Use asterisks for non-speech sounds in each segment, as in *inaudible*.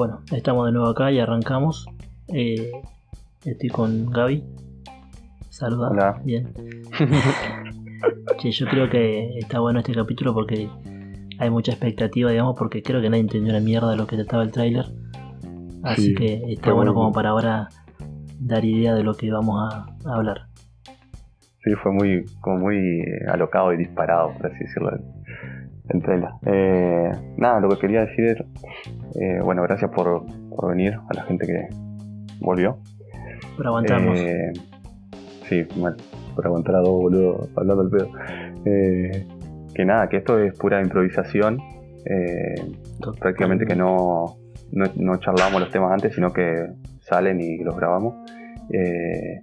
Bueno, estamos de nuevo acá y arrancamos. Eh, estoy con Gaby. Saluda. Hola. Bien. *laughs* Che, yo creo que está bueno este capítulo porque hay mucha expectativa, digamos, porque creo que nadie entendió una mierda de lo que trataba el tráiler. Así Sí, que está bueno como para ahora dar idea de lo que vamos a, a hablar. Sí, fue muy, como muy eh, alocado y disparado, por así decirlo, el, trailer. Eh, nada, lo que quería decir es, eh, bueno, gracias por, por venir a la gente que volvió. Por aguantarnos. Eh, sí, mal, por aguantar a dos boludos hablando al pedo. Que nada, que esto es pura improvisación. prácticamente que no, no, no charlamos los temas antes, sino que salen y los grabamos. Eh,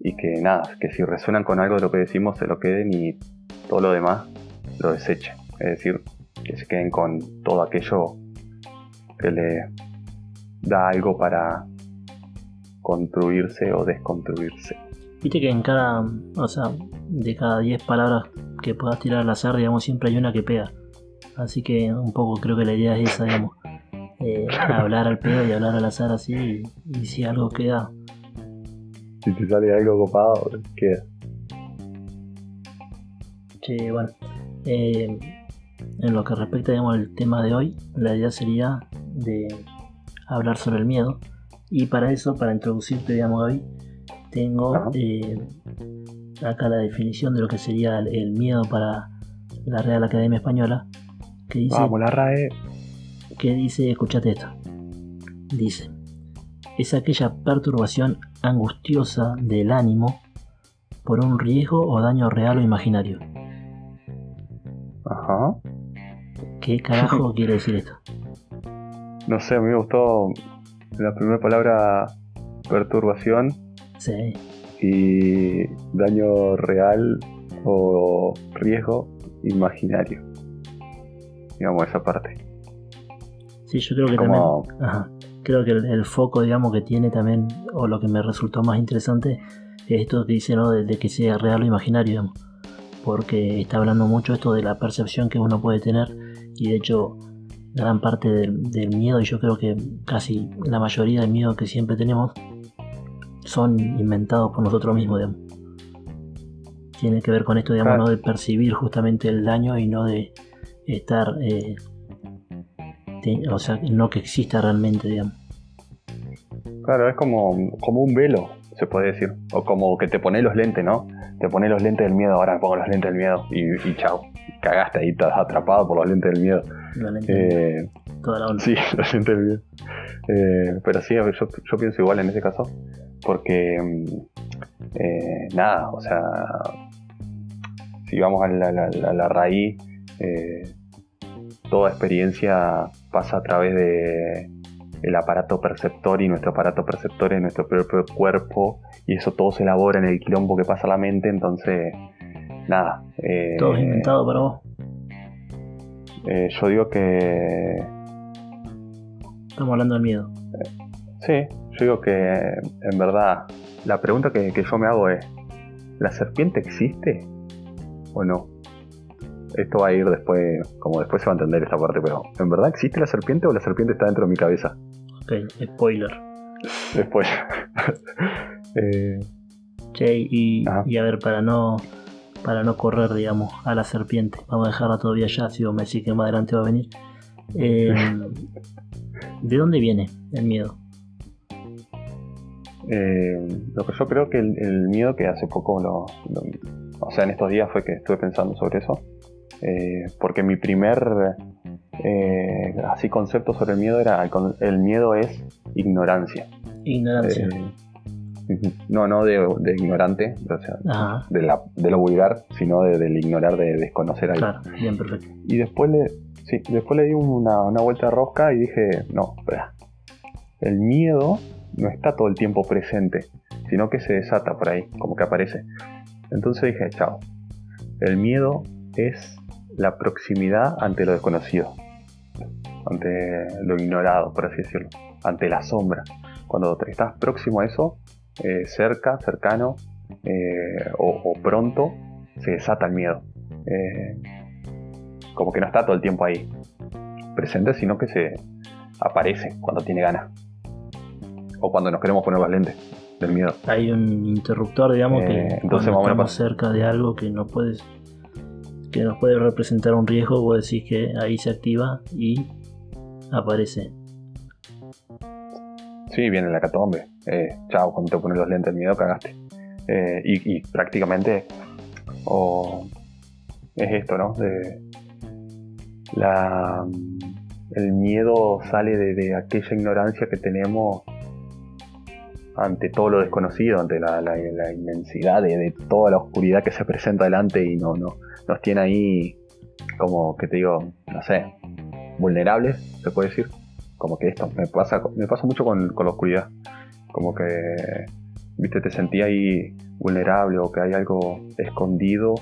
y que nada, que si resuenan con algo de lo que decimos se lo queden y todo lo demás lo desechen. Es decir, que se queden con todo aquello que le da algo para construirse o desconstruirse. Viste que en cada, o sea, de cada 10 palabras que puedas tirar al azar, digamos, siempre hay una que pega. Así que un poco creo que la idea es esa, digamos. eh, *laughs* hablar al pedo y hablar al azar así. Y, y si algo queda, Si te sale algo copado, queda. che, bueno. eh, en lo que respecta, digamos, al tema de hoy, la idea sería de hablar sobre el miedo. Y para eso, para introducirte, digamos, Gaby, tengo eh, acá la definición de lo que sería el, el miedo para la Real Academia Española, que dice, Vamos, la RAE. que dice, escuchate esto, dice, es aquella perturbación angustiosa del ánimo por un riesgo o daño real o imaginario. Ajá. ¿Qué carajo *laughs* quiere decir esto? No sé, a mí me gustó la primera palabra perturbación Sí, y daño real o riesgo imaginario. Digamos esa parte. sí, yo creo que Como también... Ajá. Creo que el, el foco, digamos, que tiene también, o lo que me resultó más interesante, es esto que dice, ¿no? De, de que sea real o imaginario, digamos. Porque está hablando mucho esto de la percepción que uno puede tener, y de hecho, gran parte del, del miedo, y yo creo que casi la mayoría del miedo que siempre tenemos, son inventados por nosotros mismos, digamos. Tiene que ver con esto, digamos, Claro. ¿no? De percibir justamente el daño y no de estar. eh, o sea, no que exista realmente, digamos. claro, es como, como un velo, se puede decir. O como que te pones los lentes, ¿no? Te pones los lentes del miedo, ahora me pongo los lentes del miedo y, y chao. Cagaste ahí, estás atrapado por los lentes del miedo. Realmente, Eh, toda la onda. Sí, lo siento bien. Eh, pero sí, yo, yo pienso igual en ese caso, porque mm, eh, nada, o sea, si vamos a la, la- la- la raíz, eh, toda experiencia pasa a través de el aparato perceptor y nuestro aparato perceptor es nuestro propio cuerpo y eso todo se elabora en el quilombo que pasa a la mente, entonces nada. eh, Todo es inventado para vos. eh, yo digo que Estamos hablando del miedo. Sí, yo digo que en verdad la pregunta que, que yo me hago es, ¿la serpiente existe o no? Esto va a ir después, como después se va a entender esta parte, pero ¿en verdad existe la serpiente o la serpiente está dentro de mi cabeza? Ok, spoiler. Después. *laughs* Eh, Che, y, y a ver, para no para no correr, digamos, a la serpiente. Vamos a dejarla todavía allá, si vos me decís que más adelante va a venir. Eh, ¿De dónde viene el miedo? eh, lo que yo creo que el, el miedo que hace poco, lo, lo- o sea, en estos días fue que estuve pensando sobre eso, eh, porque mi primer así concepto sobre el miedo era el miedo es ignorancia. Ignorancia. No, no de, de ignorante, o sea, de, la, de lo vulgar, sino de, del ignorar, de desconocer algo. claro, bien, perfecto. Y después le, sí, después le di una, una vuelta de rosca y dije, no, espera. El miedo no está todo el tiempo presente, sino que se desata por ahí, como que aparece. Entonces dije, chao. El miedo es la proximidad ante lo desconocido, ante lo ignorado, por así decirlo, ante la sombra. Cuando te estás próximo a eso, eh, cerca, cercano eh, o, o pronto, se desata el miedo. Eh, como que no está todo el tiempo ahí presente, sino que se, aparece cuando tiene ganas. O cuando nos queremos poner los lentes del miedo. Hay un interruptor, digamos, que entonces cuando estamos cerca de algo que no puedes que nos puede representar un riesgo, vos decís que ahí se activa y aparece. Sí, viene la catombe. Eh, chao, cuando te pones los lentes del miedo cagaste. Eh, y, prácticamente o es esto, ¿no? El miedo sale de, aquella ignorancia que tenemos ante todo lo desconocido, ante la, la- inmensidad de, toda la oscuridad que se presenta delante y no, no, nos tiene ahí como que te digo, no sé, vulnerables, se puede decir. Como que esto me pasa, me pasa mucho con la oscuridad. Como que, viste, te sentí ahí vulnerable o que hay algo escondido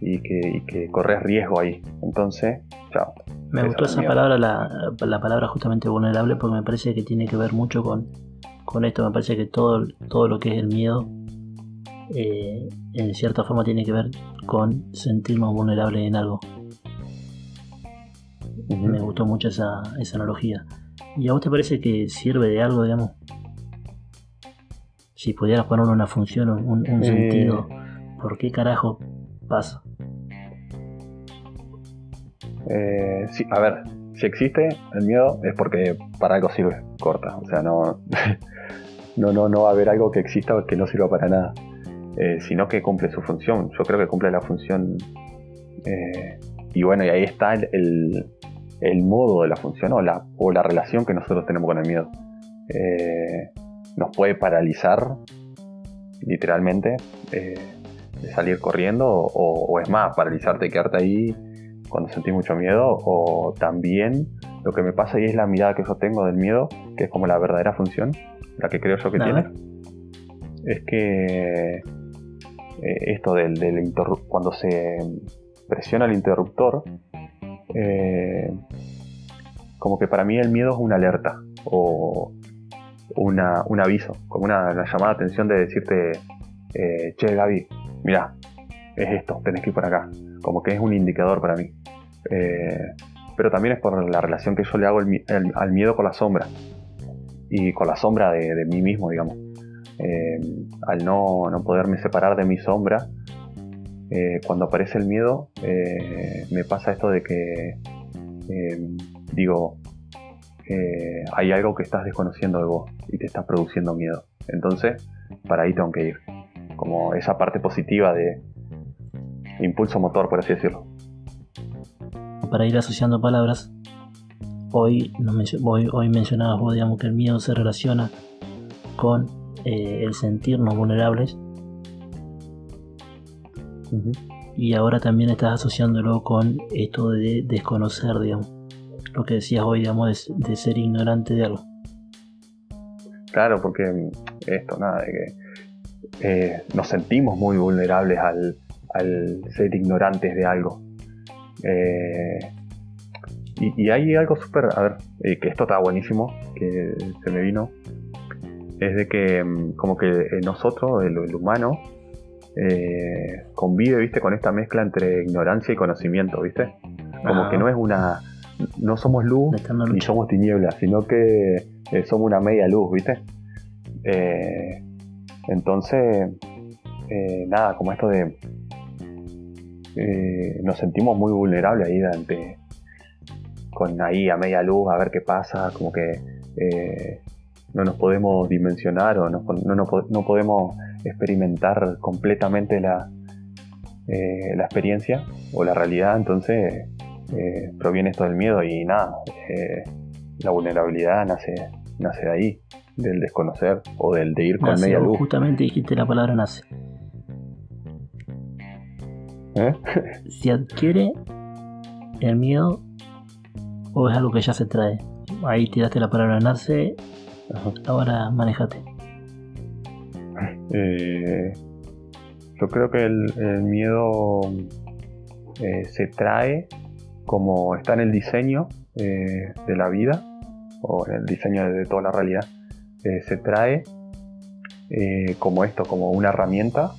y que, y que corres riesgo ahí. Entonces, chao. Me gustó es esa miedo. palabra, la, la palabra justamente vulnerable, porque me parece que tiene que ver mucho con, con esto. Me parece que todo, todo lo que es el miedo, eh, en cierta forma, tiene que ver con sentirnos vulnerables en algo. Me gustó mucho esa, esa analogía. ¿Y a vos te parece que sirve de algo, digamos? Si pudieras ponerle una función, un, un Eh. sentido, ¿por qué carajo pasa? Eh, sí, a ver, si existe el miedo es porque para algo sirve, corta. O sea, no, *laughs* no, no, no va a haber algo que exista que no sirva para nada, eh, sino que cumple su función. Yo creo que cumple la función. eh, y bueno, y ahí está el, el- el modo de la función o la, o la relación que nosotros tenemos con el miedo. Eh, nos puede paralizar, literalmente, eh, de salir corriendo, o, o es más, paralizarte y quedarte ahí cuando sentí mucho miedo, o también lo que me pasa y es la mirada que yo tengo del miedo, que es como la verdadera función, la que creo yo que tiene, es que eh, esto del, del cuando se presiona el interruptor, eh, como que para mí el miedo es una alerta o un aviso, como una, llamada de atención de decirte, eh, che Gaby, mira, es esto, tenés que ir por acá, como que es un indicador para mí. Eh, pero también es por la relación que yo le hago al mi- al- al miedo con la sombra y con la sombra de, mí mismo, digamos. Eh, al no, no poderme separar de mi sombra, eh, cuando aparece el miedo, me pasa esto de que digo, eh, hay algo que estás desconociendo de vos y te está produciendo miedo. Entonces, para ahí tengo que ir. Como esa parte positiva de impulso motor, por así decirlo. para ir asociando palabras, hoy, nos mencio- hoy, hoy mencionabas vos, digamos, que el miedo se relaciona con eh, el sentirnos vulnerables y ahora también estás asociándolo con esto de desconocer, digamos, lo que decías hoy, digamos, de, de ser ignorante de algo. Claro, porque mm, esto, nada, de que eh, nos sentimos muy vulnerables al, al ser ignorantes de algo. Eh, y, y hay algo súper, a ver, eh, que esto está buenísimo, que se me vino, es de que mm, como que eh, nosotros, el, el humano, eh, convive, viste, con esta mezcla entre ignorancia y conocimiento, viste. Como que no es una, no somos luz, ni somos tinieblas, sino que eh, somos una media luz, ¿viste? Eh, entonces, eh, nada, como esto de... nos sentimos muy vulnerables ahí ante, con ahí a media luz, a ver qué pasa, como que no nos podemos dimensionar o no, no, no po- no podemos experimentar completamente la, eh, la experiencia o la realidad, entonces eh, proviene esto del miedo y nada, eh, la vulnerabilidad nace, nace de ahí, del desconocer o del de ir con Nace, media luz. justamente dijiste la palabra nace. ¿eh? ¿Se adquiere el miedo o es algo que ya se trae? Ahí tiraste la palabra nace, Ajá. ahora manejate. Eh, yo creo que el, el miedo eh, se trae como está en el diseño eh, de la vida o en el diseño de toda la realidad. Eh, se trae eh, como esto, como una herramienta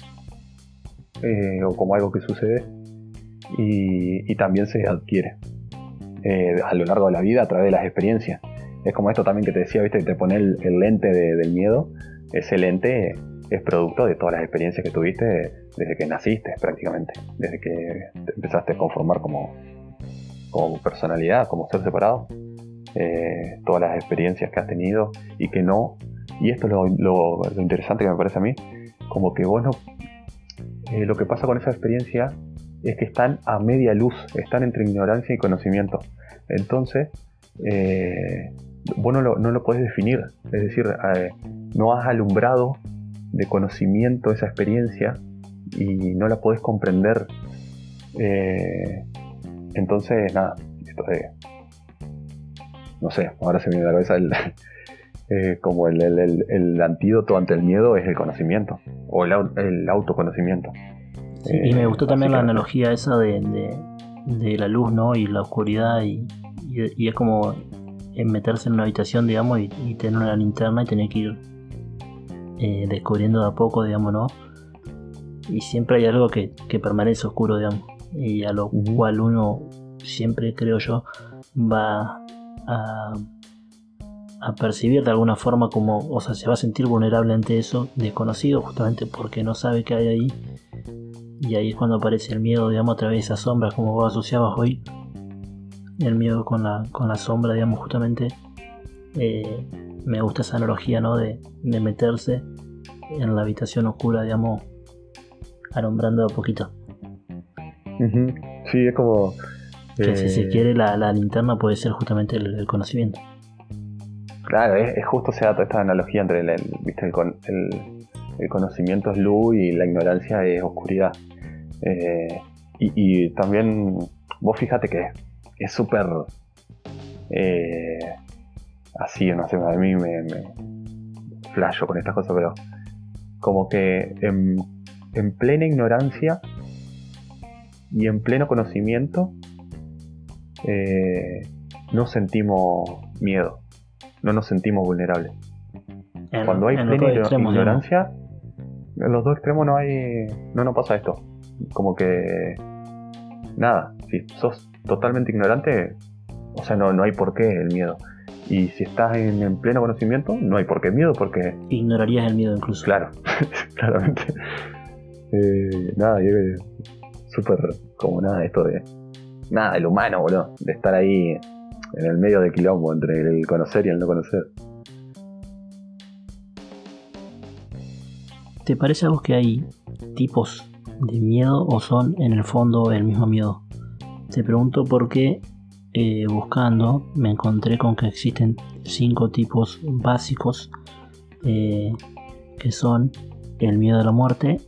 o como algo que sucede y, también se adquiere a lo largo de la vida a través de las experiencias. Es como esto también que te decía, viste, que te pone el, lente del miedo. Ese lente es producto de todas las experiencias que tuviste desde que naciste prácticamente, desde que empezaste a conformar como, como personalidad, como ser separado. Eh, todas las experiencias que has tenido y que no, y esto es lo, interesante que me parece a mí, como que vos no, eh, lo que pasa con esa experiencia es que están a media luz, están entre ignorancia y conocimiento. Entonces, eh, vos no lo, no podés definir, es decir, no has alumbrado de conocimiento esa experiencia y no la podés comprender. Entonces, nada, esto no sé, ahora se me viene a la cabeza el, *laughs* eh, como el, antídoto ante el miedo es el conocimiento o el, autoconocimiento. y me gustó también la analogía esa de, la luz ¿no? y la oscuridad y, es como meterse en una habitación digamos y, tener una linterna y tener que ir eh, descubriendo de a poco digamos ¿no? y siempre hay algo que, permanece oscuro digamos y a lo cual uno siempre creo yo va a, percibir de alguna forma como, o sea, se va a sentir vulnerable ante eso desconocido justamente porque no sabe qué hay ahí. Y ahí es cuando aparece el miedo, digamos, a través de esas sombras, como vos asociabas hoy. El miedo con la, con la sombra, digamos, justamente. Eh, me gusta esa analogía, ¿no? De, meterse en la habitación oscura, digamos, alumbrando a poquito. Sí, es como que si se eh, quiere la, linterna puede ser justamente el, conocimiento. Claro, es, justo se da esta analogía entre el, el, conocimiento es luz y la ignorancia es oscuridad. Eh, y, también vos fíjate que es súper eh, así, no sé, a mí me, me flasho con estas cosas, pero como que en, en plena ignorancia y en pleno conocimiento eh, no sentimos miedo, no nos sentimos vulnerables. Cuando hay plena ignorancia, en los dos extremos no hay, no nos pasa esto. Como que nada, si sos totalmente ignorante, o sea, no, no hay por qué el miedo. Y si estás en, pleno conocimiento, no hay por qué miedo, porque... Ignorarías el miedo incluso. Claro, *laughs* claramente. Eh, nada, yo súper como nada esto de nada, el humano, boludo, de estar ahí en el medio del quilombo entre el conocer y el no conocer. ¿Te parece a vos que hay tipos de miedo o son en el fondo el mismo miedo? Te pregunto porque eh, buscando me encontré con que existen cinco tipos básicos eh, que son el miedo a la muerte,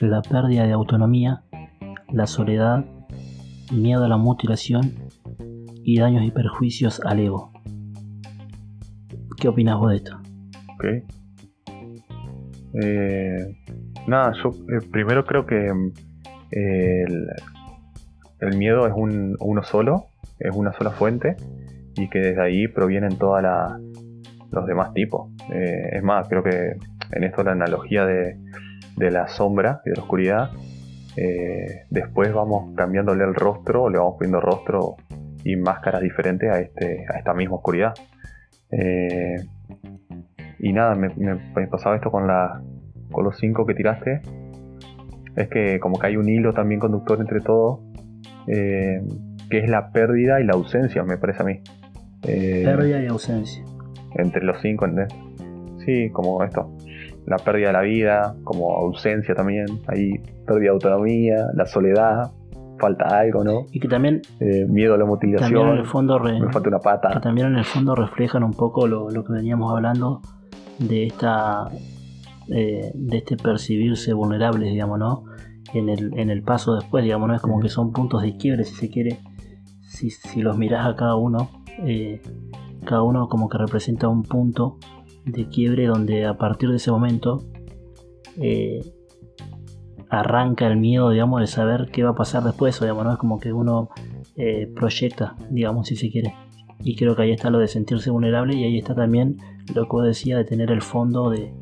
la pérdida de autonomía, la soledad, miedo a la mutilación y daños y perjuicios al ego. ¿Qué opinas vos de esto? Ok. Eh, nada, yo eh, primero creo que eh, el, miedo es un, uno solo, es una sola fuente y que desde ahí provienen todos los demás tipos. es más, creo que en esto la analogía de, de la sombra y de la oscuridad eh, después vamos cambiándole el rostro, le vamos poniendo rostro y máscaras diferentes a, este, a esta misma oscuridad. Eh, y nada, me, pasaba esto con, la, con los cinco que tiraste. Es que como que hay un hilo también conductor entre todos, eh, que es la pérdida y la ausencia, me parece a mí. pérdida y ausencia. Entre los cinco, ¿entendés? Sí, como esto la pérdida de la vida, como ausencia también, hay pérdida de autonomía, la soledad, falta algo, ¿no? Y que también... Eh, miedo a la mutilación, también en el fondo me falta una pata. Que también en el fondo reflejan un poco lo, que veníamos hablando de esta... Eh, de este percibirse vulnerables, digamos, ¿no? En el, en el paso después, digamos, ¿no? Es como que son puntos de quiebre, si se quiere. Si, si los mirás a cada uno, eh, cada uno como que representa un punto de quiebre donde a partir de ese momento eh, arranca el miedo, digamos, de saber qué va a pasar después, o digamos, ¿no? Es como que uno eh, proyecta, digamos, si se quiere. Y creo que ahí está lo de sentirse vulnerable y ahí está también lo que vos decía de tener el fondo de,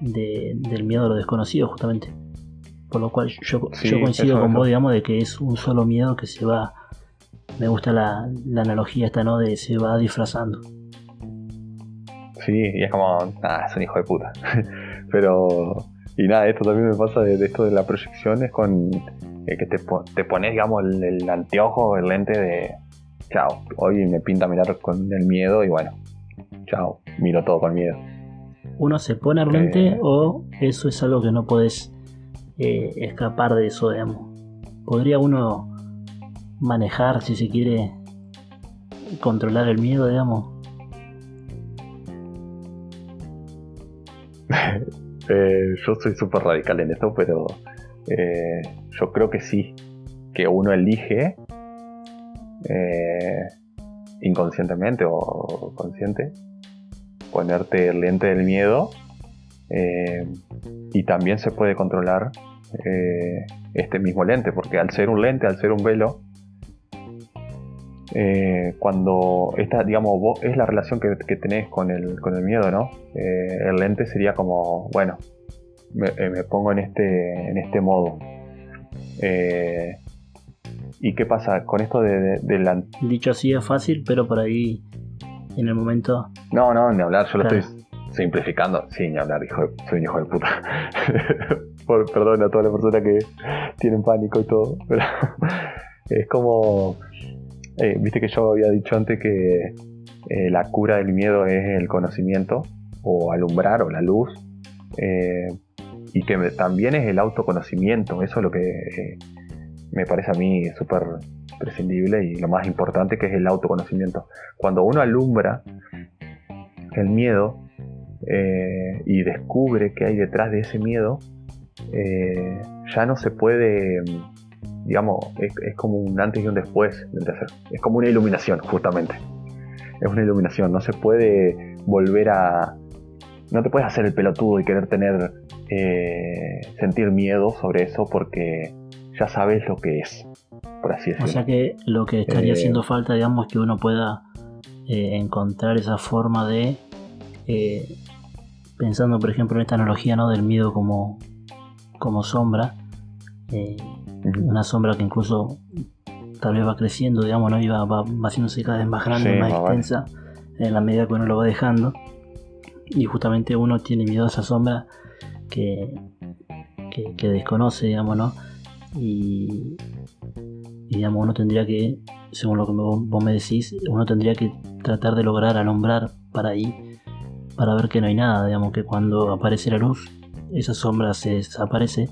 del miedo a lo desconocido, justamente. Por lo cual yo, coincido con vos, digamos, de que es un solo miedo que se va. Me gusta la, la analogía esta, ¿no? De se va disfrazando. Sí, y es como, ah, es un hijo de puta. *laughs* Pero, y nada, esto también me pasa de, esto de la proyección, es con eh, que te, te pones, digamos, el, anteojo, el lente de, chao, hoy me pinta mirar con el miedo y bueno, chao, miro todo con miedo. ¿Uno se pone el lente eh. o eso es algo que no puedes eh, escapar de eso, digamos? ¿Podría uno manejar, si se quiere, controlar el miedo, digamos? Eh, yo soy súper radical en esto, pero eh, yo creo que sí, que uno elige eh, inconscientemente o consciente ponerte el lente del miedo y también se puede controlar este mismo lente, porque al ser un lente, al ser un velo, eh, cuando esta, digamos, vos, es la relación que, tenés con el, con el miedo, ¿no? Eh, el lente sería como, bueno, me, eh, pongo en este, en este modo. ¿Y qué pasa con esto de, la... Dicho así es fácil, pero por ahí, en el momento... No, no, ni hablar, yo lo estoy simplificando. Sí, ni hablar, hijo soy un hijo de puta. *laughs* por, perdón a todas las personas que tienen pánico y todo, pero *laughs* es como eh, viste que yo había dicho antes que eh, la cura del miedo es el conocimiento o alumbrar o la luz eh, y que también es el autoconocimiento. Eso es lo que me parece a mí súper prescindible y lo más importante que es el autoconocimiento. Cuando uno alumbra el miedo y descubre qué hay detrás de ese miedo, ya no se puede digamos, es, como un antes y un después Es como una iluminación, justamente. Es una iluminación, no se puede volver a... No te puedes hacer el pelotudo y querer tener... Eh, sentir miedo sobre eso porque ya sabes lo que es, por así decirlo. O sea que lo que estaría eh, haciendo falta, digamos, es que uno pueda eh, encontrar esa forma de... pensando, por ejemplo, en esta analogía ¿no? del miedo como, como sombra, una sombra que incluso tal vez va creciendo, digamos, ¿no? y va, va, haciéndose cada vez más grande, más extensa, en la medida que uno lo va dejando. Y justamente uno tiene miedo a esa sombra que, que, desconoce, digamos, ¿no? Y, digamos, uno tendría que, según lo que vos, me decís, uno tendría que tratar de lograr alumbrar para ahí, para ver que no hay nada, digamos, que cuando aparece la luz, esa sombra se desaparece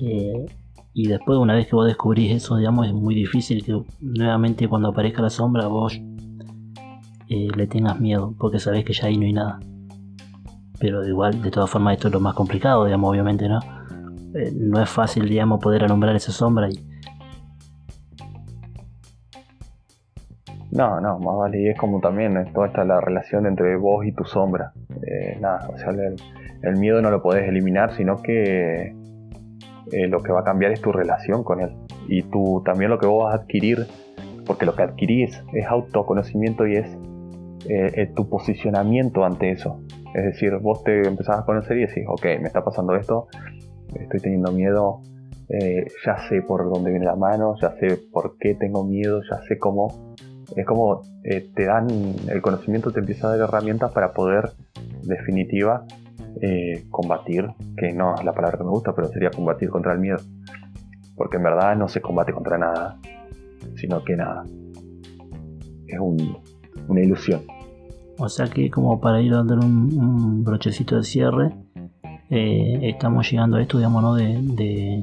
eh, y después, una vez que vos descubrís eso, digamos, es muy difícil que nuevamente cuando aparezca la sombra vos eh, le tengas miedo, porque sabés que ya ahí no hay nada. Pero igual, de todas formas, esto es lo más complicado, digamos, obviamente, ¿no? Eh, no es fácil, digamos, poder alumbrar esa sombra y... No, no, más vale, y es como también toda esta la relación entre vos y tu sombra. nada, o sea, el miedo no lo podés eliminar, sino que eh, lo que va a cambiar es tu relación con él. Y tú también lo que vos vas a adquirir, porque lo que adquirís es autoconocimiento y es eh, eh, tu posicionamiento ante eso. Es decir, vos te empezás a conocer y decís, ok, me está pasando esto, estoy teniendo miedo, ya sé por dónde viene la mano, ya sé por qué tengo miedo, ya sé cómo. Es como te dan, el conocimiento te empieza a dar herramientas para poder, definitiva, eh, combatir, que no es la palabra que me gusta, pero sería combatir contra el miedo. Porque en verdad no se combate contra nada, sino que nada. Es una ilusión. O sea que como para ir dando un, un brochecito de cierre, eh, estamos llegando a esto, digamos, ¿no? de,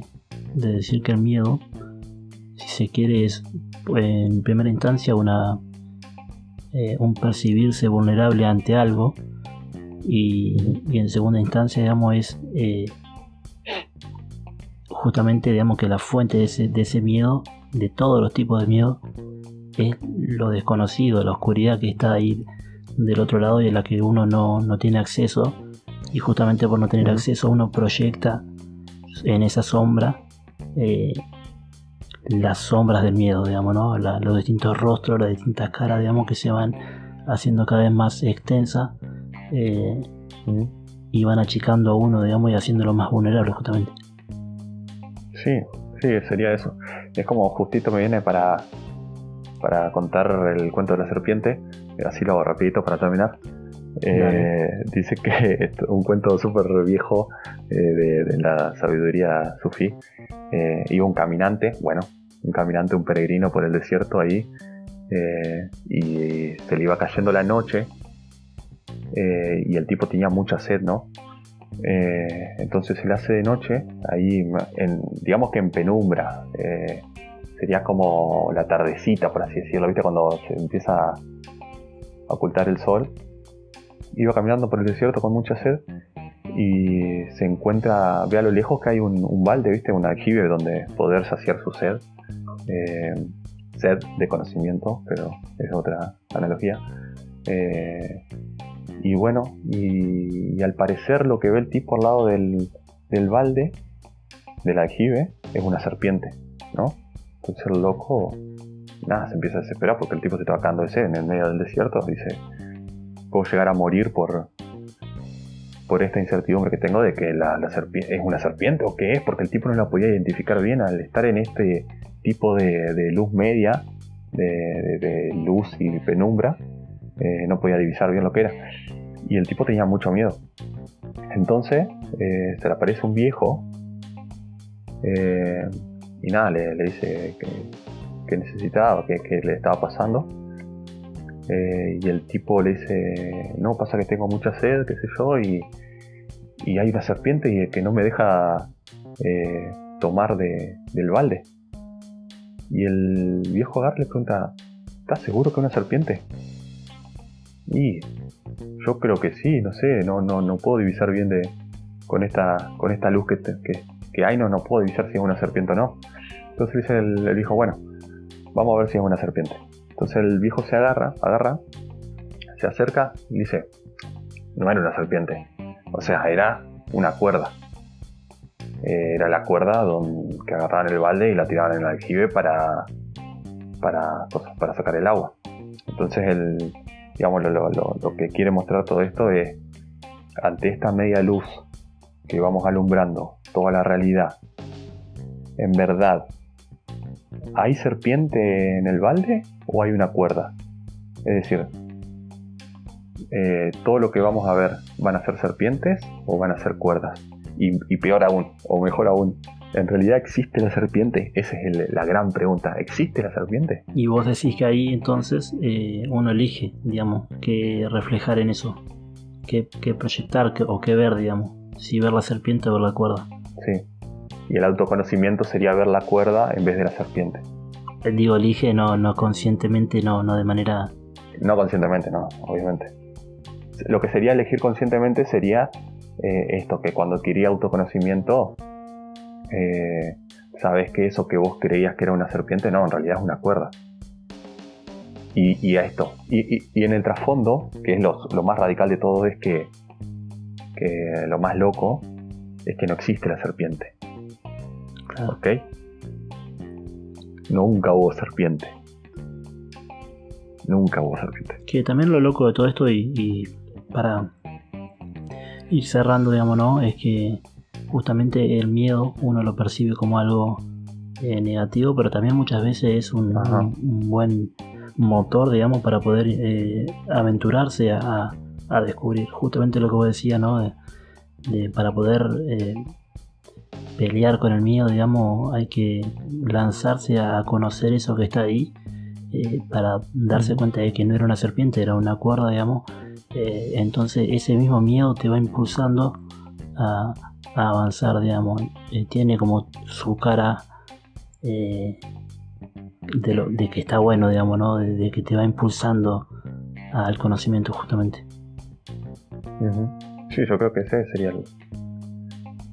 de, decir que el miedo, si se quiere, es en primera instancia una, eh, un percibirse vulnerable ante algo y, en segunda instancia, digamos, es eh, justamente, digamos, que la fuente de ese, de ese miedo, de todos los tipos de miedo, es lo desconocido, la oscuridad que está ahí del otro lado y a la que uno no, tiene acceso y justamente por no tener acceso uno proyecta en esa sombra eh, las sombras del miedo, digamos, ¿no? los distintos rostros, las distintas caras, digamos, que se van haciendo cada vez más extensas eh, y van achicando a uno, digamos, y haciéndolo más vulnerable justamente. Sí, sí, sería eso. Es como justito me viene para, para contar el cuento de la serpiente, así lo hago rapidito para terminar. Eh, dice que es un cuento súper viejo eh, de, la sabiduría sufí. Eh, iba un caminante, bueno, un caminante, un peregrino por el desierto ahí, y se le iba cayendo la noche, y el tipo tenía mucha sed, ¿no? entonces se le hace de noche, ahí, digamos que en penumbra, sería como la tardecita, por así decirlo, ¿viste? Cuando se empieza a ocultar el sol iba caminando por el desierto con mucha sed y se encuentra, ve a lo lejos que hay un, balde, ¿viste? Un aljibe donde poder saciar su sed. Eh, sed de conocimiento, pero es otra analogía. Eh, y bueno, y, al parecer lo que ve el tipo al lado del, del balde, del aljibe, es una serpiente, ¿no? Entonces el loco, nada, se empieza a desesperar porque el tipo se está cagando de en el medio del desierto. Dice, puedo llegar a morir por, por esta incertidumbre que tengo de que la, serpiente es una serpiente o qué es, porque el tipo no la podía identificar bien al estar en este tipo de, luz media, de, luz y penumbra, eh, no podía divisar bien lo que era. Y el tipo tenía mucho miedo. Entonces eh, se le aparece un viejo eh, y nada, le, dice que, necesitaba, que, le estaba pasando y el tipo le dice, no, pasa que tengo mucha sed, qué sé yo, y, hay una serpiente que no me deja tomar del balde. Y el viejo Agar le pregunta, ¿estás seguro que es una serpiente? Y yo creo que sí, no sé, no, no, no puedo divisar bien de, con, esta, con esta luz que, que, hay, no, no puedo divisar si es una serpiente o no. Entonces el, el viejo, bueno, vamos a ver si es una serpiente. Entonces el viejo se agarra, agarra, se acerca y dice, no era una serpiente, o sea, era una cuerda. Era la cuerda donde, que agarraban el balde y la tiraban en el aljibe para, para, para sacar el agua. Entonces el, digamos, lo, que quiere mostrar todo esto es, ante esta media luz que vamos alumbrando toda la realidad, en verdad ¿hay serpiente en el balde o hay una cuerda? Es decir, eh, todo lo que vamos a ver van a ser serpientes o van a ser cuerdas. Y, peor aún, o mejor aún, ¿en realidad existe la serpiente? Esa es la gran pregunta. ¿Existe la serpiente? Y vos decís que ahí entonces eh, uno elige, digamos, qué reflejar en eso, qué, proyectar o qué ver, digamos, si ver la serpiente o ver la cuerda. Sí, y el autoconocimiento sería ver la cuerda en vez de la serpiente. Digo, elige no, no conscientemente, no, no de manera... No conscientemente, no, obviamente. Lo que sería elegir conscientemente sería eh, esto, que cuando adquirí autoconocimiento, eh, sabes que eso que vos creías que era una serpiente, no, en realidad es una cuerda. Y, a esto. Y, en el trasfondo, que es lo, más radical de todo, es que, que lo más loco es que no existe la serpiente. ¿Ok? Nunca hubo serpiente. Nunca hubo serpiente. Que también lo loco de todo esto y, para ir cerrando, digamos, ¿no? Es que justamente el miedo uno lo percibe como algo eh, negativo, pero también muchas veces es un, buen motor, digamos, para poder eh, aventurarse a, descubrir justamente lo que vos decías, ¿no? De, para poder eh, pelear con el miedo, digamos, hay que lanzarse a conocer eso que está ahí eh, para darse cuenta de que no era una serpiente, era una cuerda, digamos. Entonces ese mismo miedo te va impulsando a, avanzar, digamos. Eh, tiene como su cara de, lo, de que está bueno, digamos, ¿no? De, que te va impulsando al conocimiento justamente. Sí, yo creo que ese sería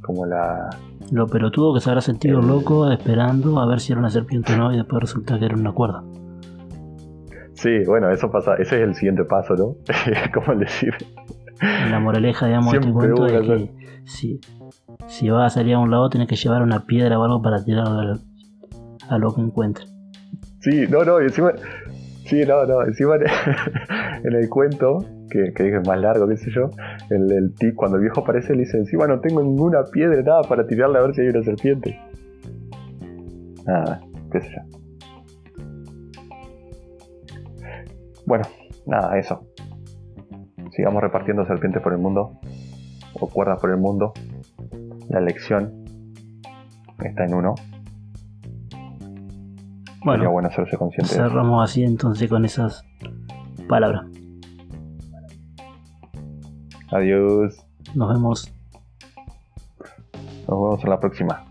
como la, lo pelotudo que se habrá sentido eh. loco esperando a ver si era una serpiente o no y después resulta que era una cuerda. Sí, bueno, eso pasa, ese es el siguiente paso, ¿no? *laughs* ¿Cómo decir? La moraleja, digamos, de este cuento es que si, si vas a salir a un lado tienes que llevar una piedra o algo para tirarlo a lo que encuentres. Sí, no, no, encima, sí, no, no, encima en *laughs* el cuento que, que es más largo, qué sé yo, el, el cuando el viejo aparece, le dice, encima no tengo ninguna piedra, nada para tirarle a ver si hay una serpiente. Nada, qué sé yo. Bueno, nada, eso. sigamos repartiendo serpientes por el mundo o cuerdas por el mundo. La lección está en uno. Sería Bueno, hacerse consciente. eso. cerramos así entonces con esas palabras. Adiós. Nos vemos. Nos vemos en la próxima.